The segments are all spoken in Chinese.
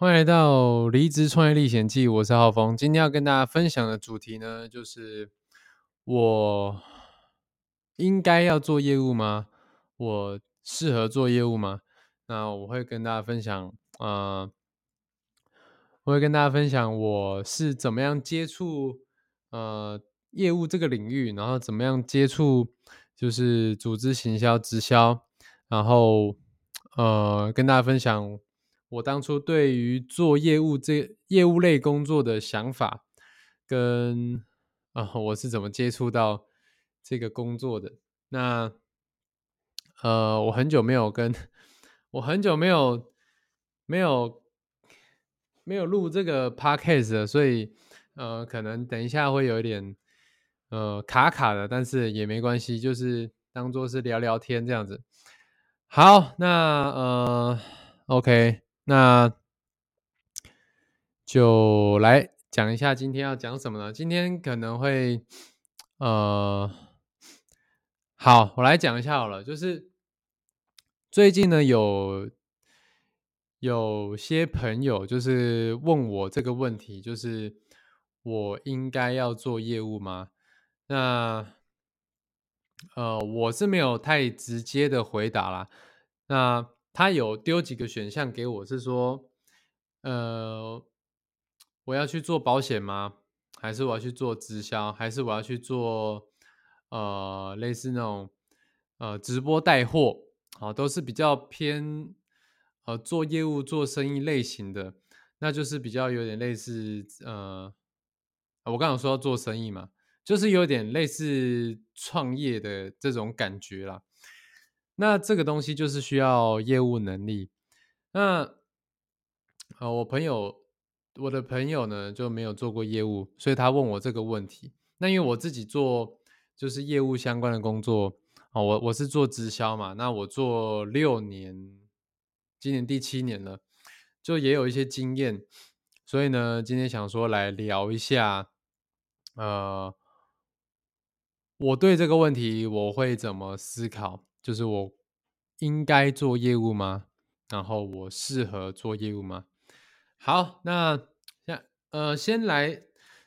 欢迎来到《离职创业历险记》，我是浩峰。今天要跟大家分享的主题呢，就是我应该要做业务吗？我适合做业务吗？那我会跟大家分享，呃，我会跟大家分享我是怎么样接触呃业务这个领域，然后怎么样接触就是组织行销、直销，然后呃跟大家分享。我当初对于做业务这业务类工作的想法，跟啊我是怎么接触到这个工作的？那呃，我很久没有跟我很久没有没有没有录这个 podcast 了，所以呃，可能等一下会有一点呃卡卡的，但是也没关系，就是当做是聊聊天这样子。好，那呃，OK。那就来讲一下今天要讲什么呢？今天可能会，呃，好，我来讲一下好了。就是最近呢，有有些朋友就是问我这个问题，就是我应该要做业务吗？那呃，我是没有太直接的回答啦。那他有丢几个选项给我，是说，呃，我要去做保险吗？还是我要去做直销？还是我要去做呃类似那种呃直播带货？好，都是比较偏呃做业务做生意类型的，那就是比较有点类似呃，我刚刚说要做生意嘛，就是有点类似创业的这种感觉啦。那这个东西就是需要业务能力。那呃，我朋友，我的朋友呢就没有做过业务，所以他问我这个问题。那因为我自己做就是业务相关的工作啊，我我是做直销嘛，那我做六年，今年第七年了，就也有一些经验。所以呢，今天想说来聊一下，呃，我对这个问题我会怎么思考。就是我应该做业务吗？然后我适合做业务吗？好，那先呃，先来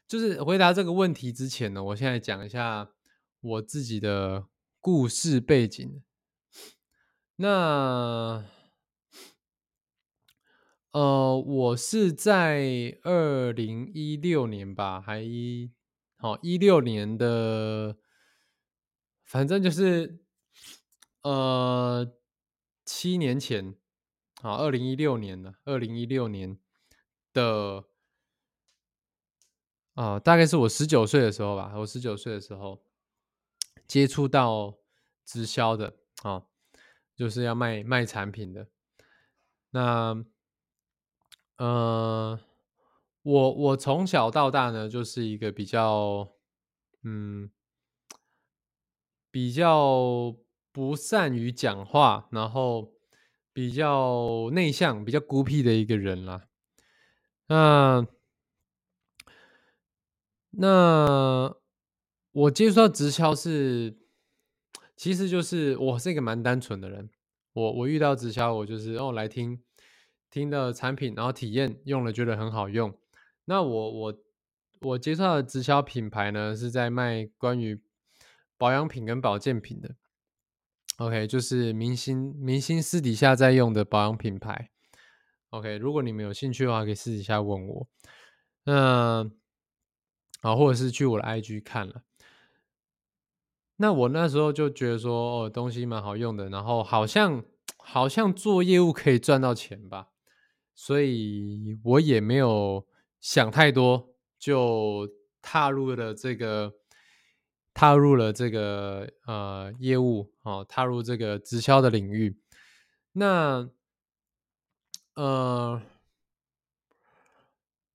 就是回答这个问题之前呢，我现在讲一下我自己的故事背景。那呃，我是在二零一六年吧，还一好一六年的，反正就是。呃，七年前，啊，二零一六年了。二零一六年的，啊，大概是我十九岁的时候吧。我十九岁的时候接触到直销的，啊，就是要卖卖产品的。那，呃，我我从小到大呢，就是一个比较，嗯，比较。不善于讲话，然后比较内向、比较孤僻的一个人啦。那那我接触到直销是，其实就是我是一个蛮单纯的人。我我遇到直销，我就是哦来听听的产品，然后体验用了觉得很好用。那我我我接触到的直销品牌呢，是在卖关于保养品跟保健品的。OK，就是明星明星私底下在用的保养品牌。OK，如果你们有兴趣的话，可以私底下问我。那啊，或者是去我的 IG 看了。那我那时候就觉得说，哦，东西蛮好用的，然后好像好像做业务可以赚到钱吧，所以我也没有想太多，就踏入了这个。踏入了这个呃业务哦，踏入这个直销的领域。那呃，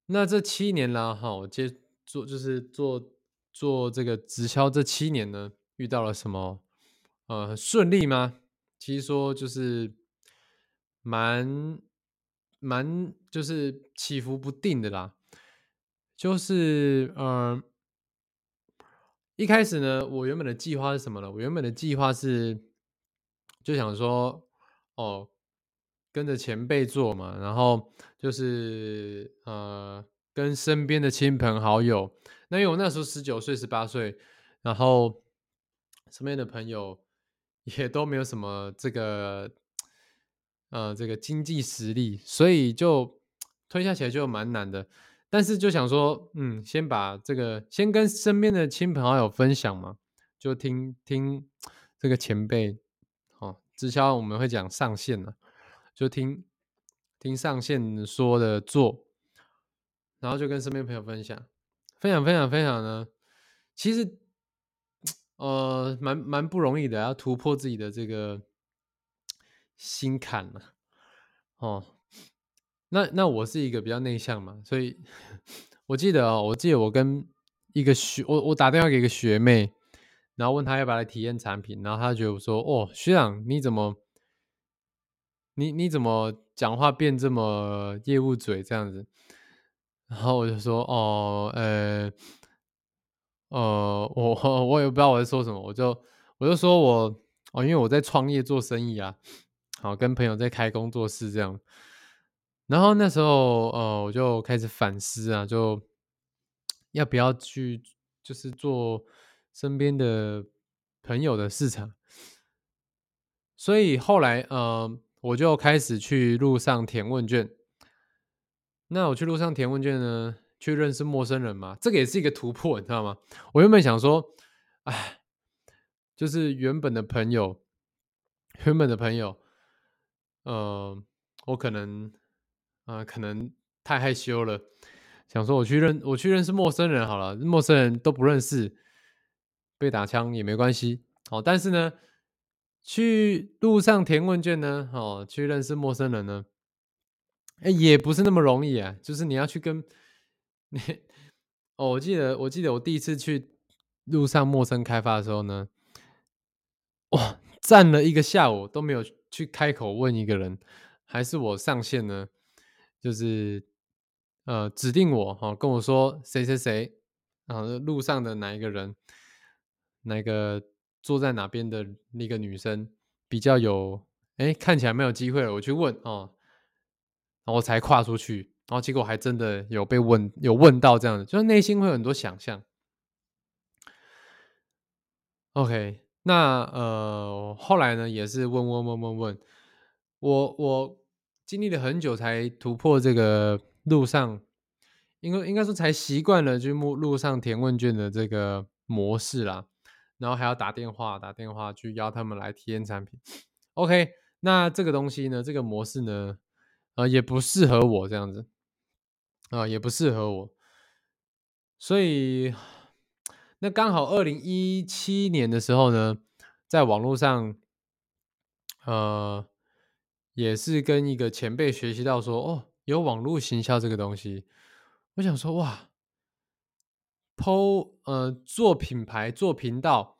那这七年了哈，我接做就是做做这个直销这七年呢，遇到了什么呃顺利吗？其实说就是蛮蛮就是起伏不定的啦。就是嗯，一开始呢，我原本的计划是什么呢？我原本的计划是就想说，哦，跟着前辈做嘛，然后就是呃，跟身边的亲朋好友。那因为我那时候十九岁、十八岁，然后身边的朋友也都没有什么这个呃这个经济实力，所以就推下起来就蛮难的。但是就想说，嗯，先把这个先跟身边的亲朋好友分享嘛，就听听这个前辈，哦，直销我们会讲上线了，就听听上线说的做，然后就跟身边朋友分享，分享分享分享呢，其实呃蛮蛮不容易的，要突破自己的这个心坎了，哦。那那我是一个比较内向嘛，所以 我记得哦，我记得我跟一个学我我打电话给一个学妹，然后问她要不要来体验产品，然后她觉得我说哦学长你怎么你你怎么讲话变这么业务嘴这样子，然后我就说哦呃呃我 我也不知道我在说什么，我就我就说我哦因为我在创业做生意啊，好跟朋友在开工作室这样。然后那时候，呃，我就开始反思啊，就要不要去，就是做身边的朋友的市场。所以后来，呃，我就开始去路上填问卷。那我去路上填问卷呢，去认识陌生人嘛，这个也是一个突破，你知道吗？我原本想说，哎，就是原本的朋友，原本的朋友，呃，我可能。啊，可能太害羞了，想说我去认我去认识陌生人好了，陌生人都不认识，被打枪也没关系。哦，但是呢，去路上填问卷呢，哦，去认识陌生人呢，哎，也不是那么容易啊。就是你要去跟你，哦，我记得我记得我第一次去路上陌生开发的时候呢，哇，站了一个下午都没有去开口问一个人，还是我上线呢。就是呃，指定我哈，跟我说谁谁谁，然后路上的哪一个人，哪个坐在哪边的那个女生比较有，哎，看起来没有机会了，我去问哦，然后才跨出去，然后结果还真的有被问，有问到这样子，就是内心会有很多想象。OK，那呃，后来呢，也是问问问问问，我我。经历了很久才突破这个路上，应该应该说才习惯了就路路上填问卷的这个模式啦，然后还要打电话打电话去邀他们来体验产品。OK，那这个东西呢，这个模式呢，呃，也不适合我这样子，啊，也不适合我，所以那刚好二零一七年的时候呢，在网络上，呃。也是跟一个前辈学习到说，哦，有网络行销这个东西，我想说，哇，PO 呃做品牌做频道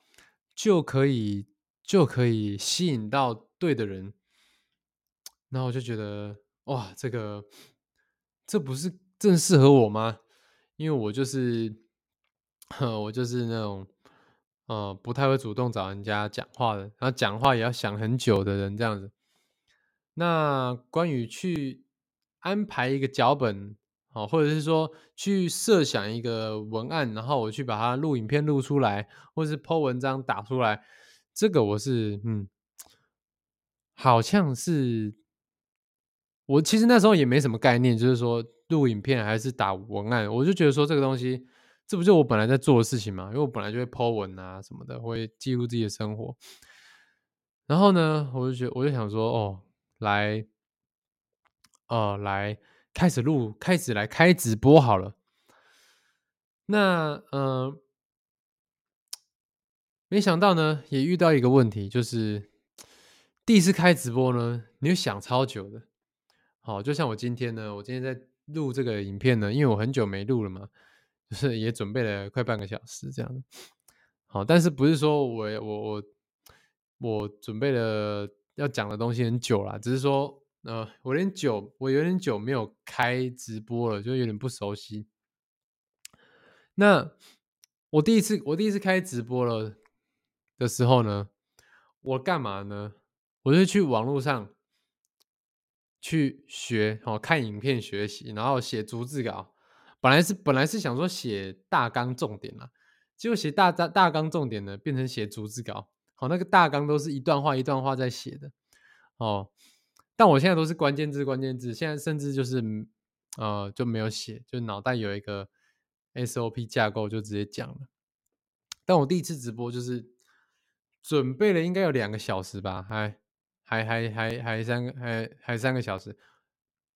就可以就可以吸引到对的人，然后我就觉得，哇，这个这不是正适合我吗？因为我就是，我就是那种，呃，不太会主动找人家讲话的，然后讲话也要想很久的人，这样子。那关于去安排一个脚本，哦，或者是说去设想一个文案，然后我去把它录影片录出来，或者是 Po 文章打出来，这个我是嗯，好像是我其实那时候也没什么概念，就是说录影片还是打文案，我就觉得说这个东西，这不就我本来在做的事情嘛，因为我本来就会 Po 文啊什么的，会记录自己的生活。然后呢，我就觉我就想说，哦。来，呃，来开始录，开始来开直播好了。那，呃，没想到呢，也遇到一个问题，就是第一次开直播呢，你会想超久的。好，就像我今天呢，我今天在录这个影片呢，因为我很久没录了嘛，就是 也准备了快半个小时这样。好，但是不是说我我我我准备了要讲的东西很久了，只是说呃，我有点久，我有点久没有开直播了，就有点不熟悉。那我第一次我第一次开直播了的时候呢，我干嘛呢？我就去网络上去学哦，看影片学习，然后写逐字稿。本来是本来是想说写大纲重点啦，结果写大大大纲重点呢，变成写逐字稿。好，那个大纲都是一段话一段话在写的哦。但我现在都是关键字关键字，现在甚至就是呃就没有写，就脑袋有一个 SOP 架构就直接讲了。但我第一次直播就是准备了应该有两个小时吧，还还还还还三个还还三个小时，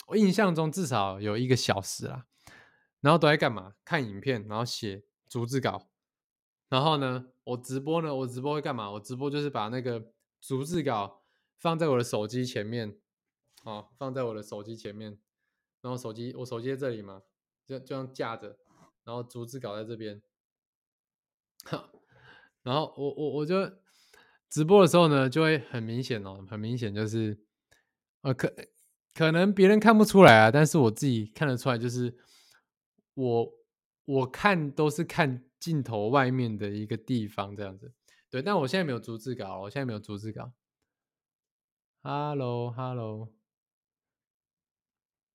我印象中至少有一个小时啦。然后都在干嘛？看影片，然后写逐字稿。然后呢，我直播呢，我直播会干嘛？我直播就是把那个逐字稿放在我的手机前面，哦，放在我的手机前面。然后手机，我手机在这里嘛，就这样架着，然后逐字稿在这边。然后我我我就直播的时候呢，就会很明显哦，很明显就是，呃，可可能别人看不出来啊，但是我自己看得出来，就是。我我看都是看镜头外面的一个地方这样子，对，但我现在没有逐字稿，我现在没有逐字稿。Hello，Hello，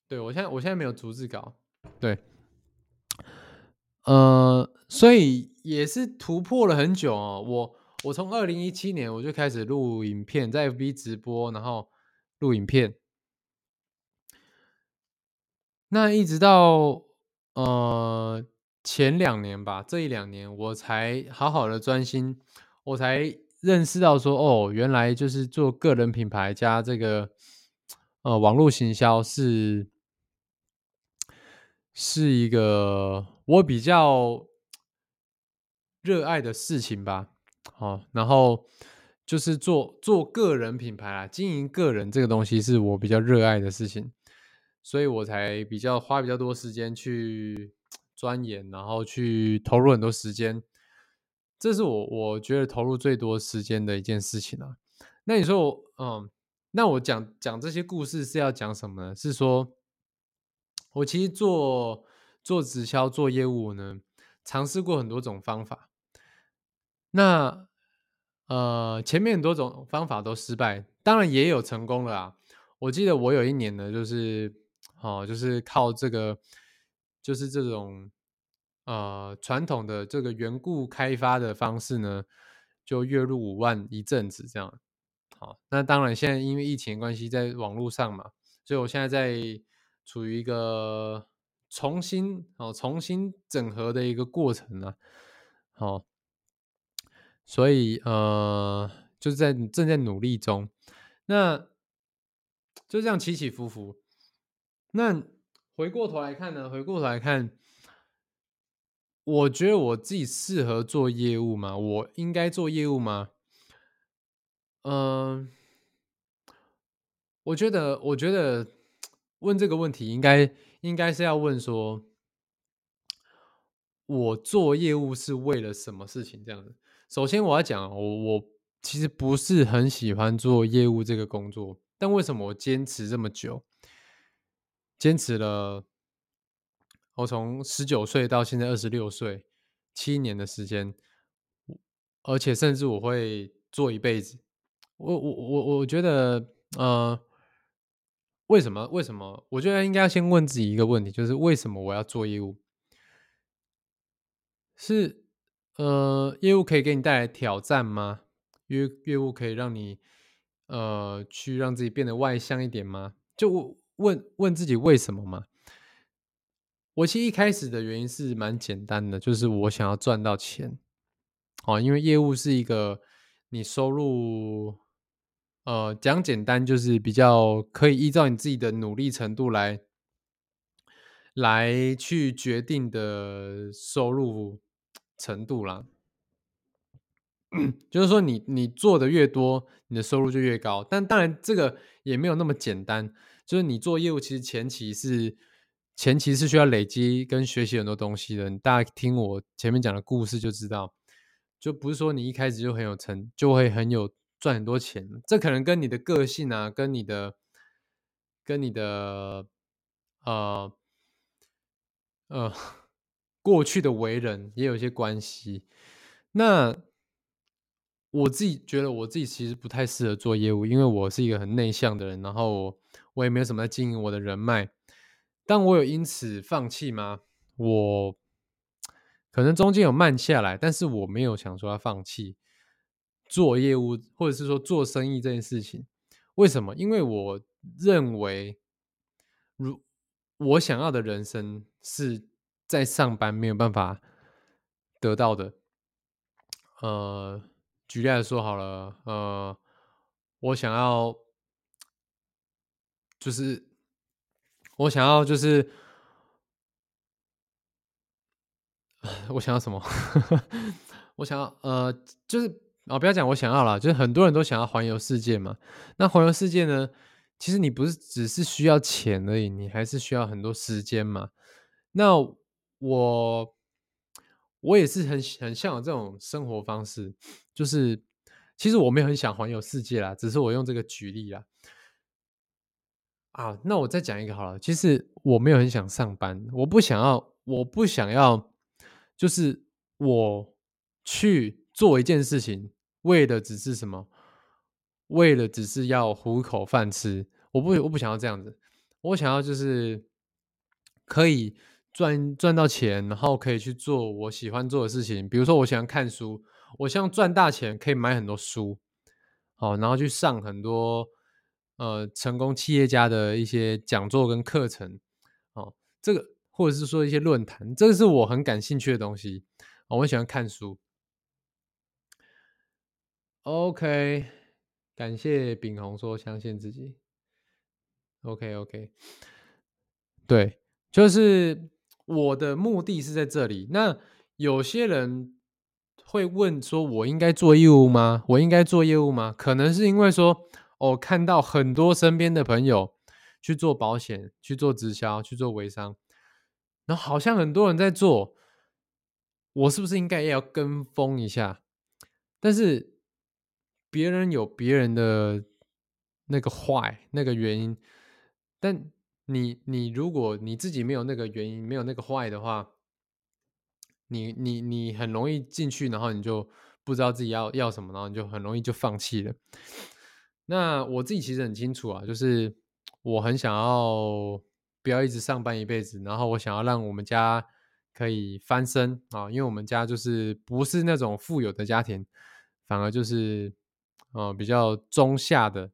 对我现在我现在没有逐字稿，对，呃，所以也是突破了很久哦。我我从二零一七年我就开始录影片，在 FB 直播，然后录影片，那一直到。呃，前两年吧，这一两年我才好好的专心，我才认识到说，哦，原来就是做个人品牌加这个呃网络行销是是一个我比较热爱的事情吧。好，然后就是做做个人品牌啊，经营个人这个东西是我比较热爱的事情。所以我才比较花比较多时间去钻研，然后去投入很多时间，这是我我觉得投入最多时间的一件事情啊。那你说我，嗯，那我讲讲这些故事是要讲什么呢？是说，我其实做做直销做业务呢，尝试过很多种方法。那呃，前面很多种方法都失败，当然也有成功了啊。我记得我有一年呢，就是。哦，就是靠这个，就是这种呃传统的这个缘故开发的方式呢，就月入五万一阵子这样。好，那当然现在因为疫情关系，在网络上嘛，所以我现在在处于一个重新哦重新整合的一个过程呢。好，所以呃就在正在努力中，那就这样起起伏伏。那回过头来看呢？回过头来看，我觉得我自己适合做业务吗？我应该做业务吗？嗯，我觉得，我觉得问这个问题，应该应该是要问说，我做业务是为了什么事情？这样子。首先，我要讲，我我其实不是很喜欢做业务这个工作，但为什么我坚持这么久？坚持了，我从十九岁到现在二十六岁，七年的时间，而且甚至我会做一辈子。我我我我觉得，呃，为什么？为什么？我觉得应该要先问自己一个问题，就是为什么我要做业务？是呃，业务可以给你带来挑战吗？业业务可以让你呃，去让自己变得外向一点吗？就我。问问自己为什么嘛？我其实一开始的原因是蛮简单的，就是我想要赚到钱。哦，因为业务是一个你收入，呃，讲简单就是比较可以依照你自己的努力程度来来去决定的收入程度啦。就是说，你你做的越多，你的收入就越高。但当然，这个也没有那么简单。就是你做业务，其实前期是前期是需要累积跟学习很多东西的。大家听我前面讲的故事就知道，就不是说你一开始就很有成，就会很有赚很多钱。这可能跟你的个性啊，跟你的，跟你的，呃，呃，过去的为人也有一些关系。那我自己觉得，我自己其实不太适合做业务，因为我是一个很内向的人，然后我也没有什么在经营我的人脉。但我有因此放弃吗？我可能中间有慢下来，但是我没有想说要放弃做业务，或者是说做生意这件事情。为什么？因为我认为，如我想要的人生是在上班没有办法得到的。呃。举例来说好了，呃，我想要，就是我想要，就是我想要什么？我想要，呃，就是啊，不要讲我想要了，就是很多人都想要环游世界嘛。那环游世界呢，其实你不是只是需要钱而已，你还是需要很多时间嘛。那我。我也是很很向往这种生活方式，就是其实我没有很想环游世界啦，只是我用这个举例啦。啊，那我再讲一个好了，其实我没有很想上班，我不想要，我不想要，就是我去做一件事情，为的只是什么？为了只是要糊口饭吃，我不我不想要这样子，我想要就是可以。赚赚到钱，然后可以去做我喜欢做的事情。比如说，我喜欢看书，我希望赚大钱可以买很多书，好，然后去上很多呃成功企业家的一些讲座跟课程，哦，这个或者是说一些论坛，这个是我很感兴趣的东西。我很喜欢看书。OK，感谢炳宏说相信自己。OK OK，对，就是。我的目的是在这里。那有些人会问说：“我应该做业务吗？我应该做业务吗？”可能是因为说，哦，看到很多身边的朋友去做保险、去做直销、去做微商，然后好像很多人在做，我是不是应该也要跟风一下？但是别人有别人的那个坏那个原因，但。你你如果你自己没有那个原因，没有那个坏的话，你你你很容易进去，然后你就不知道自己要要什么，然后你就很容易就放弃了。那我自己其实很清楚啊，就是我很想要不要一直上班一辈子，然后我想要让我们家可以翻身啊，因为我们家就是不是那种富有的家庭，反而就是呃比较中下的，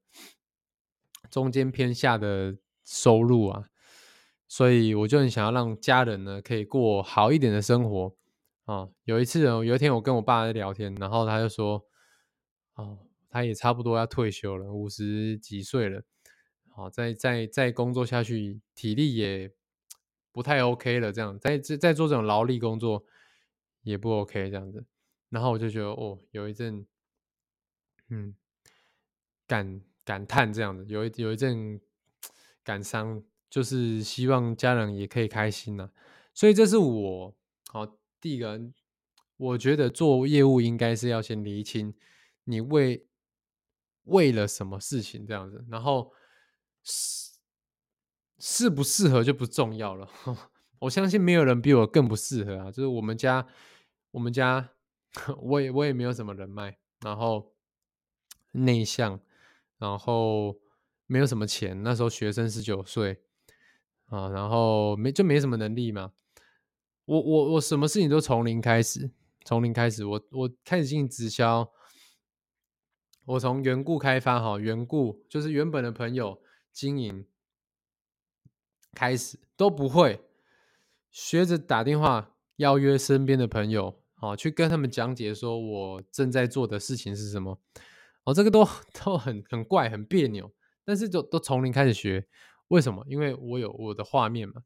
中间偏下的。收入啊，所以我就很想要让家人呢可以过好一点的生活啊。有一次，有一天我跟我爸在聊天，然后他就说：“哦，他也差不多要退休了，五十几岁了，好，再再再工作下去，体力也不太 OK 了，这样在在做这种劳力工作也不 OK 这样子。”然后我就觉得哦，有一阵嗯感感叹这样子，有一有一阵。感伤就是希望家人也可以开心呐，所以这是我好第一个，我觉得做业务应该是要先厘清你为为了什么事情这样子，然后适适不适合就不重要了。我相信没有人比我更不适合啊，就是我们家我们家 我也我也没有什么人脉，然后内向，然后。没有什么钱，那时候学生十九岁啊，然后没就没什么能力嘛。我我我什么事情都从零开始，从零开始，我我开始进行直销，我从缘故开发哈，缘故就是原本的朋友经营开始都不会，学着打电话邀约身边的朋友，好去跟他们讲解说我正在做的事情是什么，哦，这个都都很很怪，很别扭。但是都都从零开始学，为什么？因为我有我的画面嘛。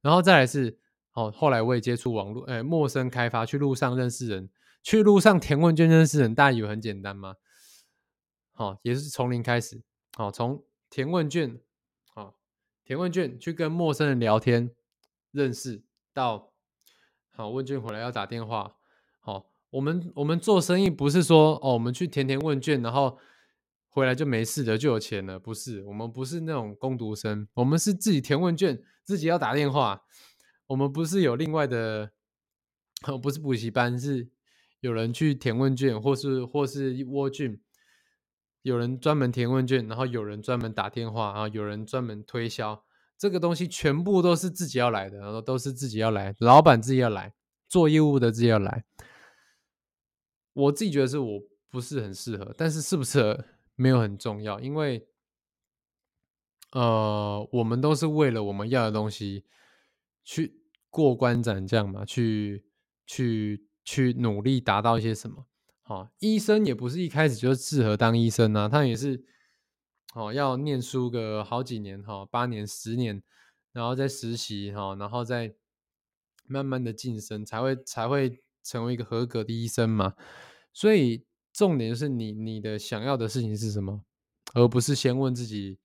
然后再来是，哦，后来我也接触网络，哎，陌生开发，去路上认识人，去路上填问卷认识人，大家以为很简单吗？好，也是从零开始，好，从填问卷，好，填问卷去跟陌生人聊天，认识到好问卷回来要打电话，好，我们我们做生意不是说哦，我们去填填问卷，然后回来就没事了，就有钱了，不是，我们不是那种工读生，我们是自己填问卷，自己要打电话，我们不是有另外的，不是补习班，是有人去填问卷，或是或是窝卷。有人专门填问卷，然后有人专门打电话，然后有人专门推销，这个东西全部都是自己要来的，然后都是自己要来，老板自己要来做业务的自己要来。我自己觉得是我不是很适合，但是适不适合没有很重要，因为呃，我们都是为了我们要的东西去过关斩将嘛，去去去努力达到一些什么。哦，医生也不是一开始就适合当医生啊，他也是哦，要念书个好几年哈，八年、十年，然后再实习哈，然后再慢慢的晋升，才会才会成为一个合格的医生嘛。所以重点就是你你的想要的事情是什么，而不是先问自己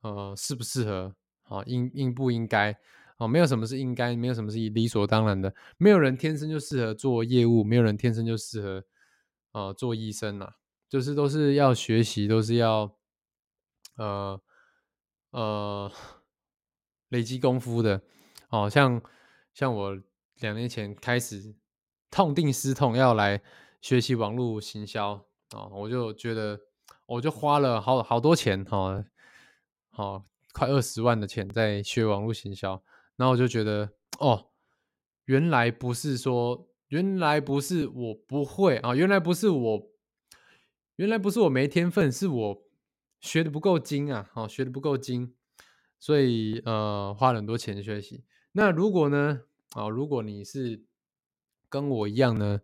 呃适不适合，好应应不应该。哦，没有什么是应该，没有什么是理所当然的，没有人天生就适合做业务，没有人天生就适合。啊，做医生呐，就是都是要学习，都是要呃呃累积功夫的。哦，像像我两年前开始痛定思痛，要来学习网络行销啊，我就觉得我就花了好好多钱哈，好快二十万的钱在学网络行销，然后我就觉得哦，原来不是说。原来不是我不会啊，原来不是我，原来不是我没天分，是我学的不够精啊，好学的不够精，所以呃花了很多钱学习。那如果呢啊，如果你是跟我一样呢，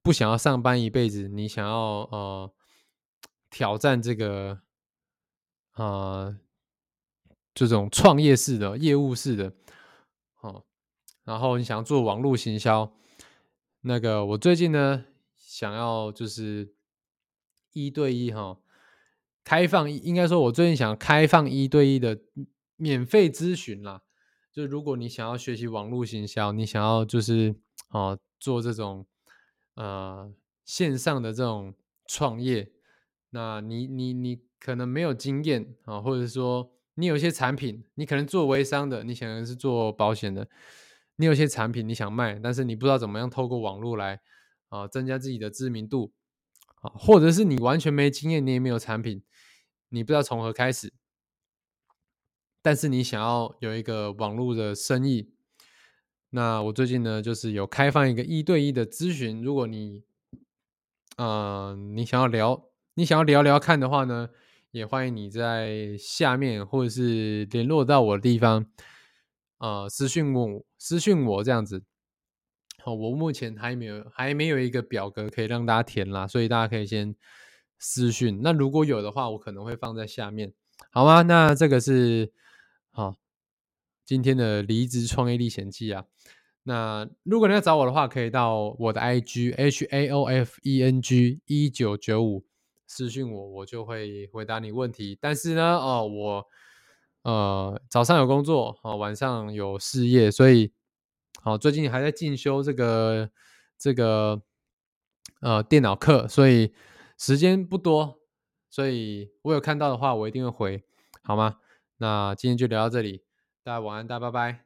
不想要上班一辈子，你想要呃挑战这个啊这种创业式的业务式的，好，然后你想要做网络行销。那个，我最近呢，想要就是一对一哈，开放，应该说，我最近想开放一对一的免费咨询啦。就如果你想要学习网络行销，你想要就是啊做这种呃线上的这种创业，那你你你可能没有经验啊，或者说你有一些产品，你可能做微商的，你可能是做保险的。你有些产品你想卖，但是你不知道怎么样透过网络来啊增加自己的知名度啊，或者是你完全没经验，你也没有产品，你不知道从何开始，但是你想要有一个网络的生意，那我最近呢就是有开放一个一对一的咨询，如果你啊你想要聊，你想要聊聊看的话呢，也欢迎你在下面或者是联络到我的地方。呃，私讯问我，私讯我这样子。好，我目前还没有，还没有一个表格可以让大家填啦，所以大家可以先私讯。那如果有的话，我可能会放在下面，好吗？那这个是好今天的离职创业历险记啊。那如果你要找我的话，可以到我的 IG H A O F E N G 一九九五私讯我，我就会回答你问题。但是呢，哦，我。呃，早上有工作，好，晚上有事业，所以好，最近还在进修这个这个呃电脑课，所以时间不多，所以我有看到的话，我一定会回，好吗？那今天就聊到这里，大家晚安，大家拜拜。